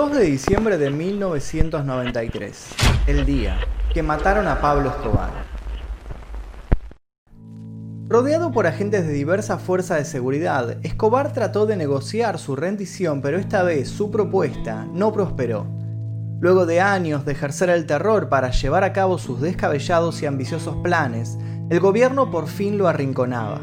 2 de diciembre de 1993, el día que mataron a Pablo Escobar. Rodeado por agentes de diversas fuerzas de seguridad, Escobar trató de negociar su rendición, pero esta vez su propuesta no prosperó. Luego de años de ejercer el terror para llevar a cabo sus descabellados y ambiciosos planes, el gobierno por fin lo arrinconaba.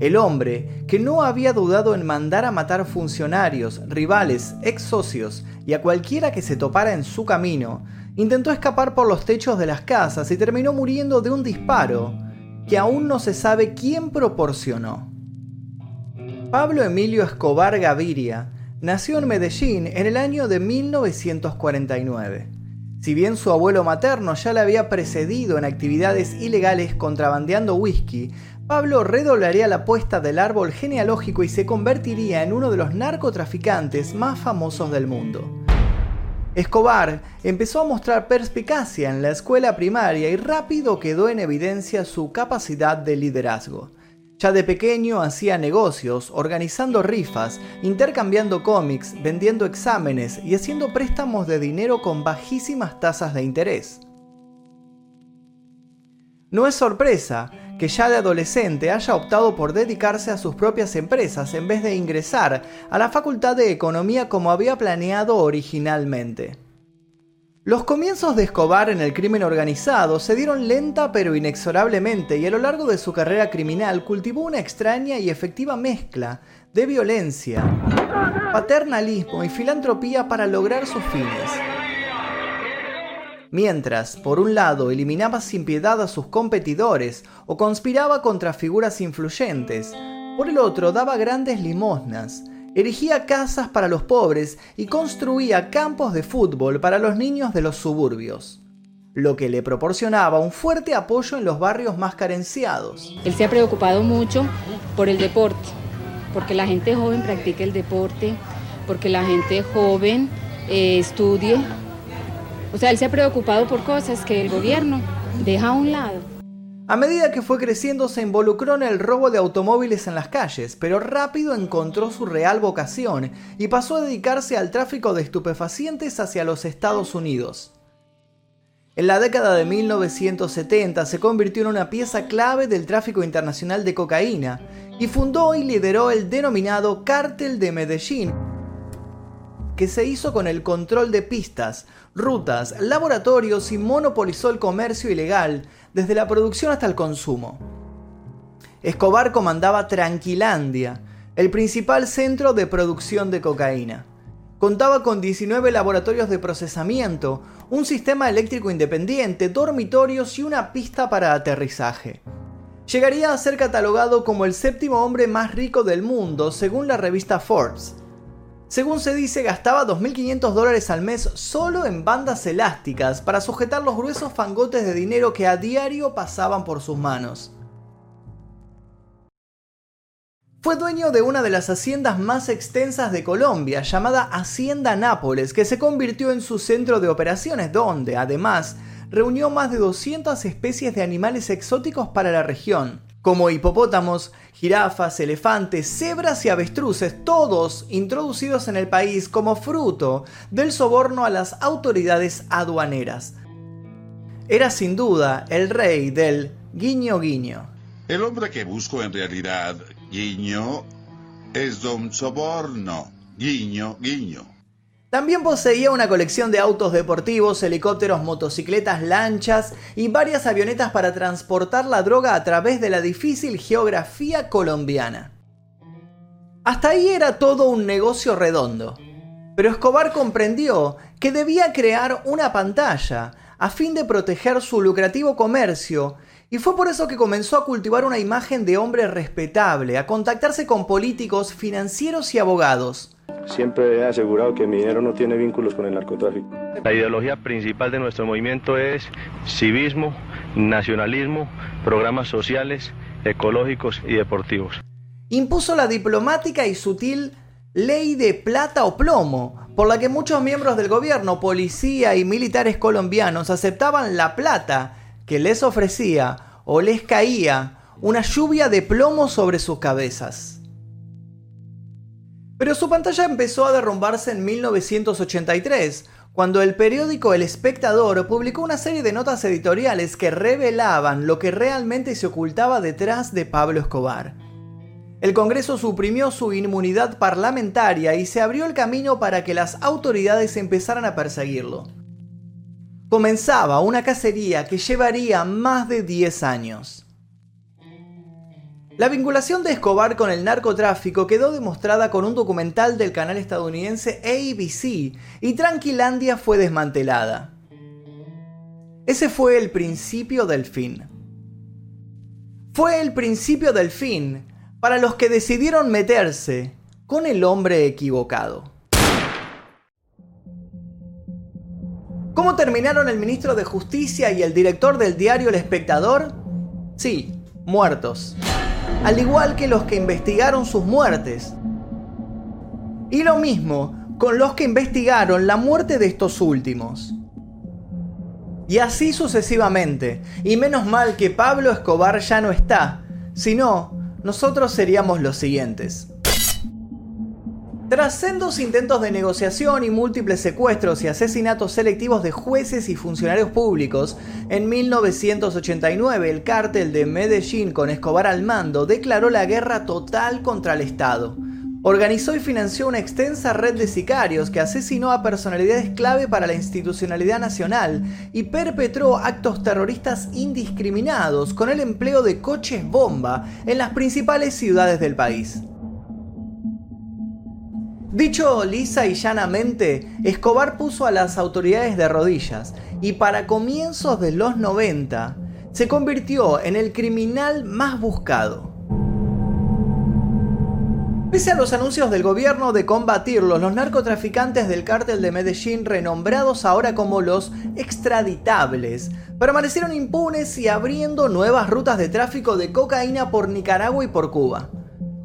El hombre, que no había dudado en mandar a matar funcionarios, rivales, ex socios y a cualquiera que se topara en su camino, intentó escapar por los techos de las casas y terminó muriendo de un disparo que aún no se sabe quién proporcionó. Pablo Emilio Escobar Gaviria nació en Medellín en el año de 1949. Si bien su abuelo materno ya le había precedido en actividades ilegales contrabandeando whisky, Pablo redoblaría la apuesta del árbol genealógico y se convertiría en uno de los narcotraficantes más famosos del mundo. Escobar empezó a mostrar perspicacia en la escuela primaria y rápido quedó en evidencia su capacidad de liderazgo. Ya de pequeño hacía negocios, organizando rifas, intercambiando cómics, vendiendo exámenes y haciendo préstamos de dinero con bajísimas tasas de interés. No es sorpresa que ya de adolescente haya optado por dedicarse a sus propias empresas en vez de ingresar a la Facultad de Economía como había planeado originalmente. Los comienzos de Escobar en el crimen organizado se dieron lenta pero inexorablemente y a lo largo de su carrera criminal cultivó una extraña y efectiva mezcla de violencia, paternalismo y filantropía para lograr sus fines. Mientras, por un lado, eliminaba sin piedad a sus competidores o conspiraba contra figuras influyentes, por el otro daba grandes limosnas, erigía casas para los pobres y construía campos de fútbol para los niños de los suburbios, lo que le proporcionaba un fuerte apoyo en los barrios más carenciados. Él se ha preocupado mucho por el deporte, porque la gente joven practique el deporte, porque la gente joven eh, estudie o sea, él se ha preocupado por cosas que el gobierno deja a un lado. A medida que fue creciendo se involucró en el robo de automóviles en las calles, pero rápido encontró su real vocación y pasó a dedicarse al tráfico de estupefacientes hacia los Estados Unidos. En la década de 1970 se convirtió en una pieza clave del tráfico internacional de cocaína y fundó y lideró el denominado Cártel de Medellín, que se hizo con el control de pistas, rutas, laboratorios y monopolizó el comercio ilegal, desde la producción hasta el consumo. Escobar comandaba Tranquilandia, el principal centro de producción de cocaína. Contaba con 19 laboratorios de procesamiento, un sistema eléctrico independiente, dormitorios y una pista para aterrizaje. Llegaría a ser catalogado como el séptimo hombre más rico del mundo, según la revista Forbes. Según se dice, gastaba 2.500 dólares al mes solo en bandas elásticas para sujetar los gruesos fangotes de dinero que a diario pasaban por sus manos. Fue dueño de una de las haciendas más extensas de Colombia, llamada Hacienda Nápoles, que se convirtió en su centro de operaciones, donde, además, reunió más de 200 especies de animales exóticos para la región como hipopótamos, jirafas, elefantes, cebras y avestruces, todos introducidos en el país como fruto del soborno a las autoridades aduaneras. Era sin duda el rey del guiño guiño. El hombre que busco en realidad, guiño, es don soborno, guiño guiño. También poseía una colección de autos deportivos, helicópteros, motocicletas, lanchas y varias avionetas para transportar la droga a través de la difícil geografía colombiana. Hasta ahí era todo un negocio redondo. Pero Escobar comprendió que debía crear una pantalla a fin de proteger su lucrativo comercio y fue por eso que comenzó a cultivar una imagen de hombre respetable, a contactarse con políticos, financieros y abogados Siempre he asegurado que mi dinero no tiene vínculos con el narcotráfico. La ideología principal de nuestro movimiento es civismo, nacionalismo, programas sociales, ecológicos y deportivos. Impuso la diplomática y sutil ley de plata o plomo, por la que muchos miembros del gobierno, policía y militares colombianos aceptaban la plata que les ofrecía o les caía una lluvia de plomo sobre sus cabezas. Pero su pantalla empezó a derrumbarse en 1983, cuando el periódico El Espectador publicó una serie de notas editoriales que revelaban lo que realmente se ocultaba detrás de Pablo Escobar. El Congreso suprimió su inmunidad parlamentaria y se abrió el camino para que las autoridades empezaran a perseguirlo. Comenzaba una cacería que llevaría más de 10 años. La vinculación de Escobar con el narcotráfico quedó demostrada con un documental del canal estadounidense ABC y Tranquilandia fue desmantelada. Ese fue el principio del fin. Fue el principio del fin para los que decidieron meterse con el hombre equivocado. ¿Cómo terminaron el ministro de Justicia y el director del diario El Espectador? Sí, muertos. Al igual que los que investigaron sus muertes. Y lo mismo con los que investigaron la muerte de estos últimos. Y así sucesivamente. Y menos mal que Pablo Escobar ya no está. Si no, nosotros seríamos los siguientes. Tras sendos intentos de negociación y múltiples secuestros y asesinatos selectivos de jueces y funcionarios públicos, en 1989 el cártel de Medellín con Escobar al mando declaró la guerra total contra el Estado. Organizó y financió una extensa red de sicarios que asesinó a personalidades clave para la institucionalidad nacional y perpetró actos terroristas indiscriminados con el empleo de coches bomba en las principales ciudades del país. Dicho lisa y llanamente, Escobar puso a las autoridades de rodillas y para comienzos de los 90 se convirtió en el criminal más buscado. Pese a los anuncios del gobierno de combatirlos, los narcotraficantes del cártel de Medellín, renombrados ahora como los extraditables, permanecieron impunes y abriendo nuevas rutas de tráfico de cocaína por Nicaragua y por Cuba.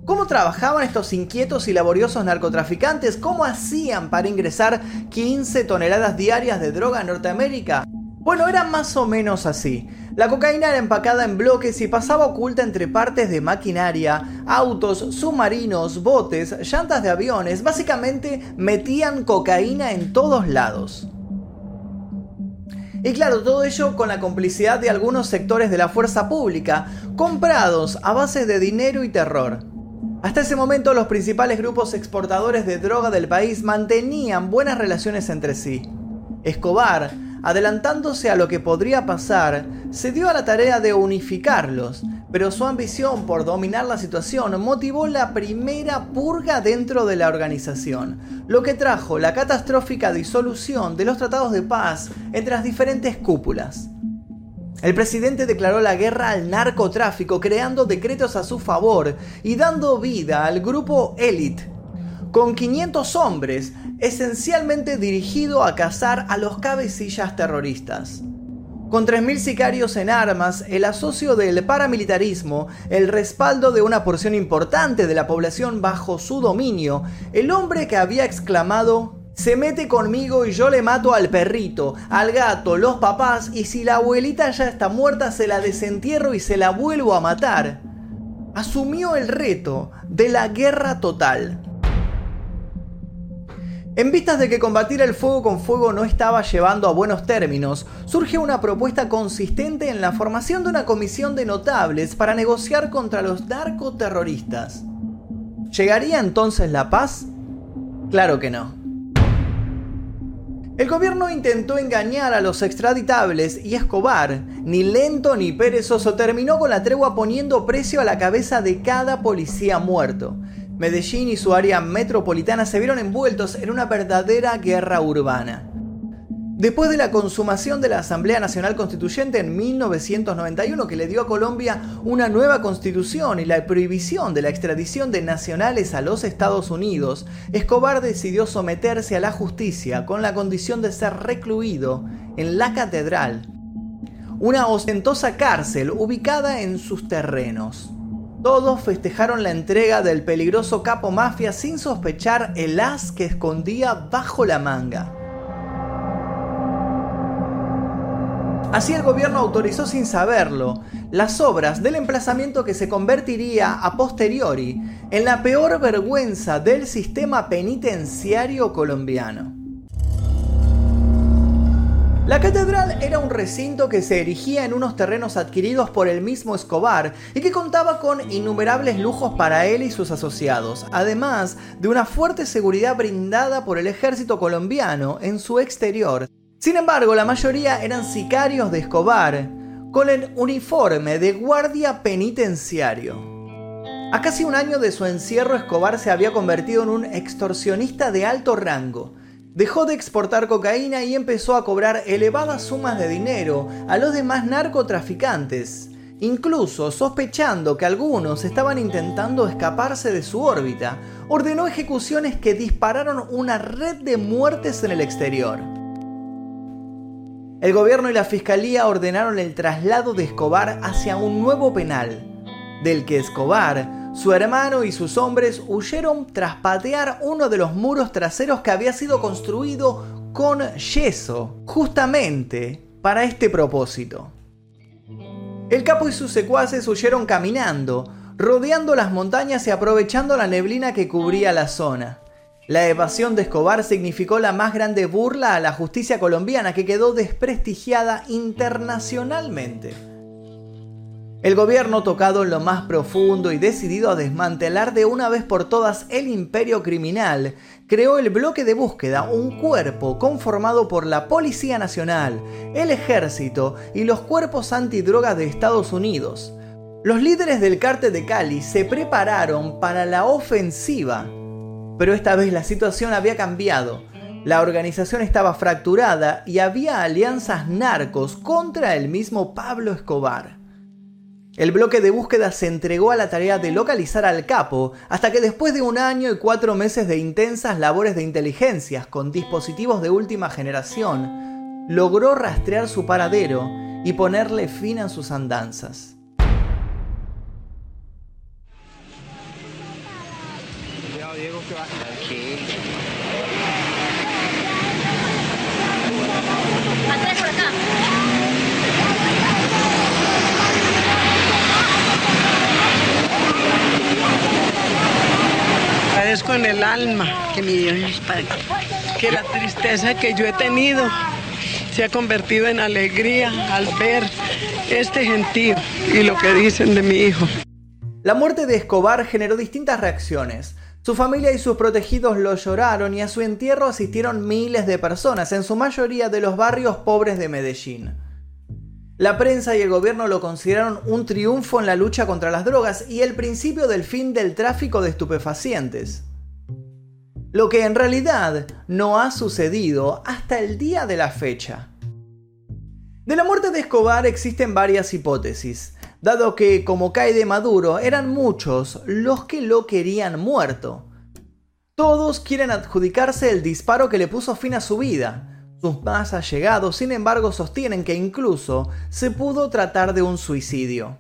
¿Cómo trabajaban estos inquietos y laboriosos narcotraficantes? ¿Cómo hacían para ingresar 15 toneladas diarias de droga a Norteamérica? Bueno, era más o menos así. La cocaína era empacada en bloques y pasaba oculta entre partes de maquinaria, autos, submarinos, botes, llantas de aviones. Básicamente metían cocaína en todos lados. Y claro, todo ello con la complicidad de algunos sectores de la fuerza pública, comprados a base de dinero y terror. Hasta ese momento los principales grupos exportadores de droga del país mantenían buenas relaciones entre sí. Escobar adelantándose a lo que podría pasar, se dio a la tarea de unificarlos, pero su ambición por dominar la situación motivó la primera purga dentro de la organización, lo que trajo la catastrófica disolución de los tratados de paz entre las diferentes cúpulas. El presidente declaró la guerra al narcotráfico creando decretos a su favor y dando vida al grupo Elite, con 500 hombres esencialmente dirigido a cazar a los cabecillas terroristas. Con 3.000 sicarios en armas, el asocio del paramilitarismo, el respaldo de una porción importante de la población bajo su dominio, el hombre que había exclamado, se mete conmigo y yo le mato al perrito, al gato, los papás y si la abuelita ya está muerta se la desentierro y se la vuelvo a matar, asumió el reto de la guerra total. En vistas de que combatir el fuego con fuego no estaba llevando a buenos términos, surge una propuesta consistente en la formación de una comisión de notables para negociar contra los narcoterroristas. ¿Llegaría entonces la paz? Claro que no. El gobierno intentó engañar a los extraditables y Escobar, ni lento ni perezoso, terminó con la tregua poniendo precio a la cabeza de cada policía muerto. Medellín y su área metropolitana se vieron envueltos en una verdadera guerra urbana. Después de la consumación de la Asamblea Nacional Constituyente en 1991 que le dio a Colombia una nueva constitución y la prohibición de la extradición de nacionales a los Estados Unidos, Escobar decidió someterse a la justicia con la condición de ser recluido en la catedral, una ostentosa cárcel ubicada en sus terrenos. Todos festejaron la entrega del peligroso capo mafia sin sospechar el as que escondía bajo la manga. Así el gobierno autorizó sin saberlo las obras del emplazamiento que se convertiría a posteriori en la peor vergüenza del sistema penitenciario colombiano. La catedral era un recinto que se erigía en unos terrenos adquiridos por el mismo Escobar y que contaba con innumerables lujos para él y sus asociados, además de una fuerte seguridad brindada por el ejército colombiano en su exterior. Sin embargo, la mayoría eran sicarios de Escobar, con el uniforme de guardia penitenciario. A casi un año de su encierro, Escobar se había convertido en un extorsionista de alto rango Dejó de exportar cocaína y empezó a cobrar elevadas sumas de dinero a los demás narcotraficantes, incluso sospechando que algunos estaban intentando escaparse de su órbita, ordenó ejecuciones que dispararon una red de muertes en el exterior. El gobierno y la fiscalía ordenaron el traslado de Escobar hacia un nuevo penal, del que Escobar su hermano y sus hombres huyeron tras patear uno de los muros traseros que había sido construido con yeso, justamente para este propósito. El capo y sus secuaces huyeron caminando, rodeando las montañas y aprovechando la neblina que cubría la zona. La evasión de Escobar significó la más grande burla a la justicia colombiana que quedó desprestigiada internacionalmente. El gobierno tocado en lo más profundo y decidido a desmantelar de una vez por todas el imperio criminal, creó el bloque de búsqueda, un cuerpo conformado por la Policía Nacional, el Ejército y los cuerpos antidrogas de Estados Unidos. Los líderes del cártel de Cali se prepararon para la ofensiva, pero esta vez la situación había cambiado. La organización estaba fracturada y había alianzas narcos contra el mismo Pablo Escobar. El bloque de búsqueda se entregó a la tarea de localizar al capo hasta que después de un año y cuatro meses de intensas labores de inteligencias con dispositivos de última generación, logró rastrear su paradero y ponerle fin a sus andanzas. Agradezco en el alma que mi Dios que la tristeza que yo he tenido se ha convertido en alegría al ver este gentío y lo que dicen de mi hijo. La muerte de Escobar generó distintas reacciones. Su familia y sus protegidos lo lloraron y a su entierro asistieron miles de personas, en su mayoría de los barrios pobres de Medellín. La prensa y el gobierno lo consideraron un triunfo en la lucha contra las drogas y el principio del fin del tráfico de estupefacientes. Lo que en realidad no ha sucedido hasta el día de la fecha. De la muerte de Escobar existen varias hipótesis, dado que, como cae de Maduro, eran muchos los que lo querían muerto. Todos quieren adjudicarse el disparo que le puso fin a su vida, sus más allegados, sin embargo, sostienen que incluso se pudo tratar de un suicidio.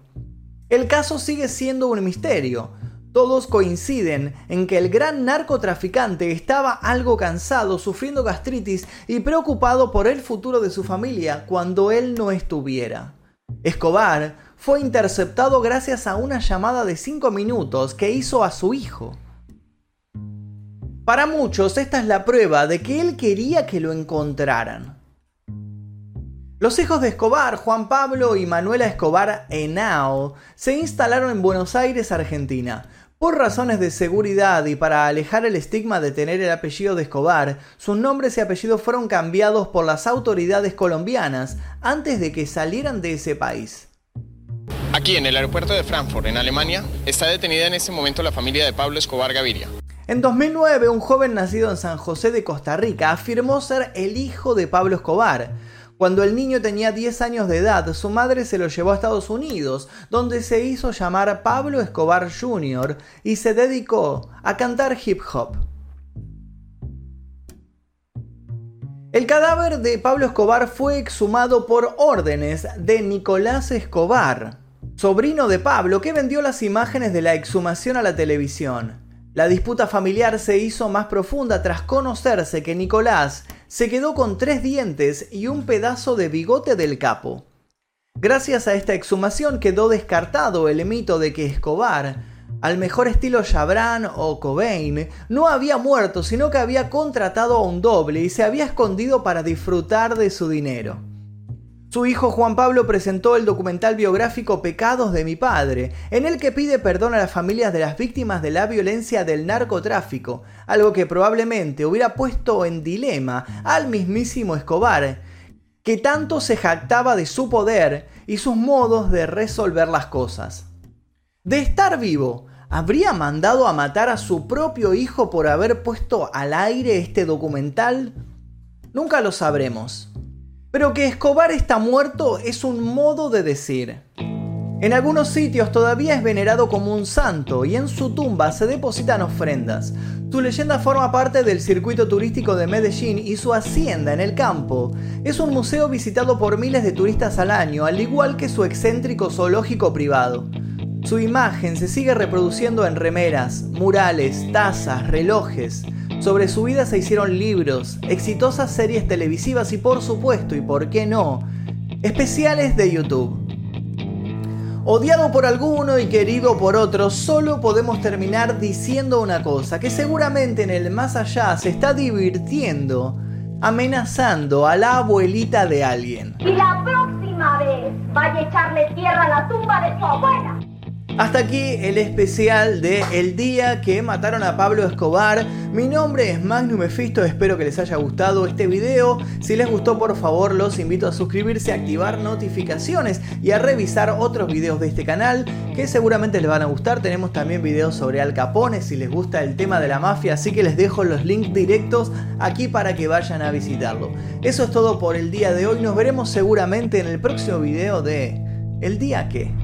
El caso sigue siendo un misterio. Todos coinciden en que el gran narcotraficante estaba algo cansado, sufriendo gastritis y preocupado por el futuro de su familia cuando él no estuviera. Escobar fue interceptado gracias a una llamada de 5 minutos que hizo a su hijo. Para muchos esta es la prueba de que él quería que lo encontraran. Los hijos de Escobar, Juan Pablo y Manuela Escobar Henao, se instalaron en Buenos Aires, Argentina. Por razones de seguridad y para alejar el estigma de tener el apellido de Escobar, sus nombres y apellidos fueron cambiados por las autoridades colombianas antes de que salieran de ese país. Aquí en el aeropuerto de Frankfurt, en Alemania, está detenida en este momento la familia de Pablo Escobar Gaviria. En 2009, un joven nacido en San José de Costa Rica afirmó ser el hijo de Pablo Escobar. Cuando el niño tenía 10 años de edad, su madre se lo llevó a Estados Unidos, donde se hizo llamar Pablo Escobar Jr. y se dedicó a cantar hip hop. El cadáver de Pablo Escobar fue exhumado por órdenes de Nicolás Escobar, sobrino de Pablo, que vendió las imágenes de la exhumación a la televisión. La disputa familiar se hizo más profunda tras conocerse que Nicolás se quedó con tres dientes y un pedazo de bigote del capo. Gracias a esta exhumación quedó descartado el mito de que Escobar, al mejor estilo Chabran o Cobain, no había muerto, sino que había contratado a un doble y se había escondido para disfrutar de su dinero. Su hijo Juan Pablo presentó el documental biográfico Pecados de mi padre, en el que pide perdón a las familias de las víctimas de la violencia del narcotráfico, algo que probablemente hubiera puesto en dilema al mismísimo Escobar, que tanto se jactaba de su poder y sus modos de resolver las cosas. De estar vivo, ¿habría mandado a matar a su propio hijo por haber puesto al aire este documental? Nunca lo sabremos. Pero que Escobar está muerto es un modo de decir. En algunos sitios todavía es venerado como un santo y en su tumba se depositan ofrendas. Su leyenda forma parte del circuito turístico de Medellín y su hacienda en el campo es un museo visitado por miles de turistas al año, al igual que su excéntrico zoológico privado. Su imagen se sigue reproduciendo en remeras, murales, tazas, relojes. Sobre su vida se hicieron libros, exitosas series televisivas y por supuesto, y por qué no, especiales de YouTube. Odiado por alguno y querido por otro, solo podemos terminar diciendo una cosa, que seguramente en el más allá se está divirtiendo, amenazando a la abuelita de alguien. Y la próxima vez vaya a echarle tierra a la tumba de su abuela. Hasta aquí el especial de El día que mataron a Pablo Escobar. Mi nombre es Magnum Mephisto, espero que les haya gustado este video. Si les gustó, por favor, los invito a suscribirse, a activar notificaciones y a revisar otros videos de este canal que seguramente les van a gustar. Tenemos también videos sobre Al Capone si les gusta el tema de la mafia, así que les dejo los links directos aquí para que vayan a visitarlo. Eso es todo por el día de hoy. Nos veremos seguramente en el próximo video de El día que